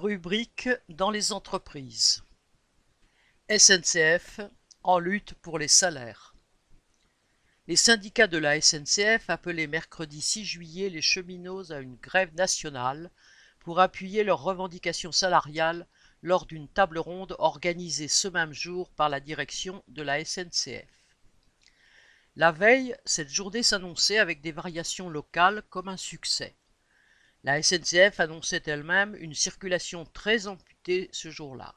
Rubrique dans les entreprises. SNCF en lutte pour les salaires. Les syndicats de la SNCF appelaient mercredi 6 juillet les cheminots à une grève nationale pour appuyer leurs revendications salariales lors d'une table ronde organisée ce même jour par la direction de la SNCF. La veille, cette journée s'annonçait avec des variations locales comme un succès. La SNCF annonçait elle-même une circulation très amputée ce jour-là.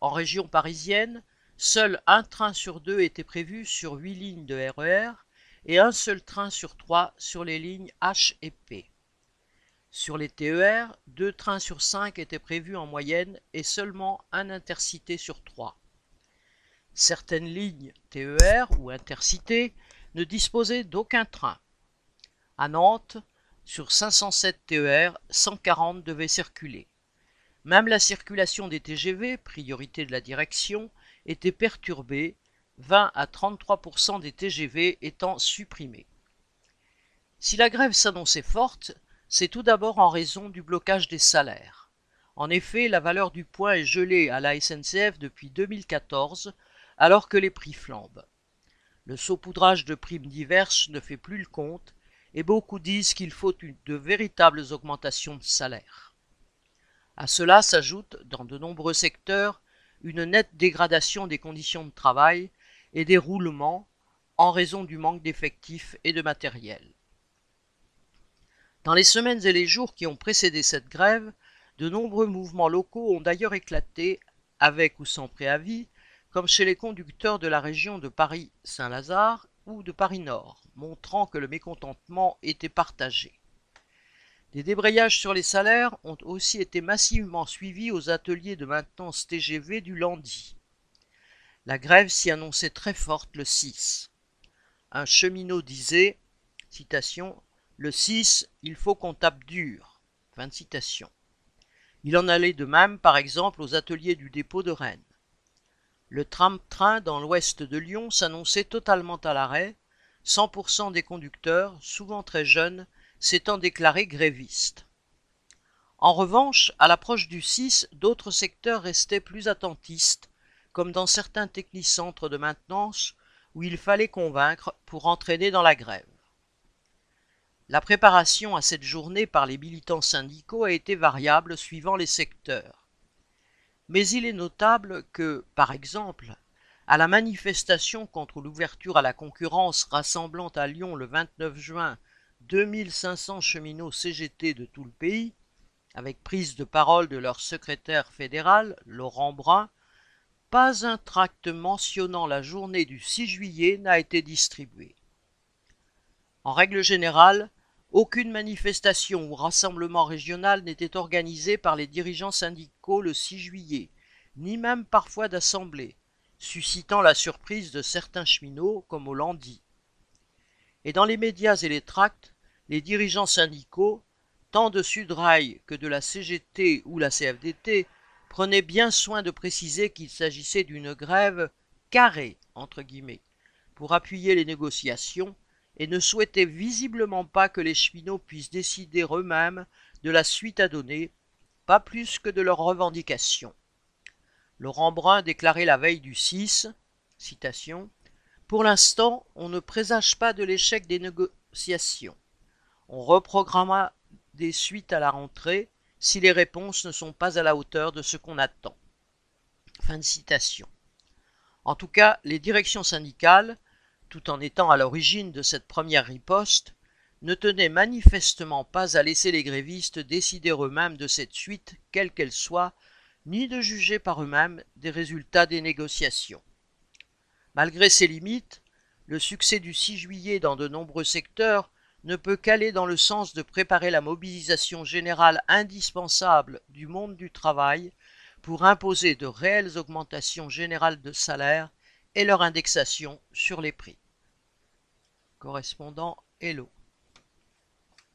En région parisienne, seul un train sur deux était prévu sur huit lignes de RER e et un seul train sur trois sur les lignes H et P. Sur les TER, deux trains sur cinq étaient prévus en moyenne et seulement un intercité sur trois. Certaines lignes TER ou intercités ne disposaient d'aucun train. À Nantes, sur 507 TER, 140 devaient circuler. Même la circulation des TGV, priorité de la direction, était perturbée, 20 à 33% des TGV étant supprimés. Si la grève s'annonçait forte, c'est tout d'abord en raison du blocage des salaires. En effet, la valeur du point est gelée à la SNCF depuis 2014, alors que les prix flambent. Le saupoudrage de primes diverses ne fait plus le compte et beaucoup disent qu'il faut de véritables augmentations de salaire. À cela s'ajoute, dans de nombreux secteurs, une nette dégradation des conditions de travail et des roulements en raison du manque d'effectifs et de matériel. Dans les semaines et les jours qui ont précédé cette grève, de nombreux mouvements locaux ont d'ailleurs éclaté, avec ou sans préavis, comme chez les conducteurs de la région de Paris-Saint-Lazare ou de Paris-Nord, montrant que le mécontentement était partagé. Des débrayages sur les salaires ont aussi été massivement suivis aux ateliers de maintenance TGV du Landy. La grève s'y annonçait très forte le 6. Un cheminot disait, citation, Le 6, il faut qu'on tape dur. Fin citation. Il en allait de même, par exemple, aux ateliers du dépôt de Rennes. Le tram-train dans l'ouest de Lyon s'annonçait totalement à l'arrêt, 100% des conducteurs, souvent très jeunes, s'étant déclarés grévistes. En revanche, à l'approche du 6, d'autres secteurs restaient plus attentistes, comme dans certains technicentres de maintenance où il fallait convaincre pour entraîner dans la grève. La préparation à cette journée par les militants syndicaux a été variable suivant les secteurs. Mais il est notable que, par exemple, à la manifestation contre l'ouverture à la concurrence rassemblant à Lyon le 29 juin 2500 cheminots CGT de tout le pays, avec prise de parole de leur secrétaire fédéral, Laurent Brun, pas un tract mentionnant la journée du 6 juillet n'a été distribué. En règle générale, aucune manifestation ou rassemblement régional n'était organisé par les dirigeants syndicaux le 6 juillet, ni même parfois d'assemblée, suscitant la surprise de certains cheminots comme au Landy. Et dans les médias et les tracts, les dirigeants syndicaux, tant de Sudrail que de la CGT ou la CFDT, prenaient bien soin de préciser qu'il s'agissait d'une grève carrée, entre guillemets, pour appuyer les négociations et ne souhaitait visiblement pas que les cheminots puissent décider eux-mêmes de la suite à donner, pas plus que de leurs revendications. Laurent Brun déclarait la veille du 6, citation, Pour l'instant, on ne présage pas de l'échec des négociations. On reprogrammera des suites à la rentrée si les réponses ne sont pas à la hauteur de ce qu'on attend. En tout cas, les directions syndicales, tout en étant à l'origine de cette première riposte, ne tenaient manifestement pas à laisser les grévistes décider eux-mêmes de cette suite, quelle qu'elle soit, ni de juger par eux-mêmes des résultats des négociations. Malgré ces limites, le succès du 6 juillet dans de nombreux secteurs ne peut qu'aller dans le sens de préparer la mobilisation générale indispensable du monde du travail pour imposer de réelles augmentations générales de salaire et leur indexation sur les prix. Correspondant Hello.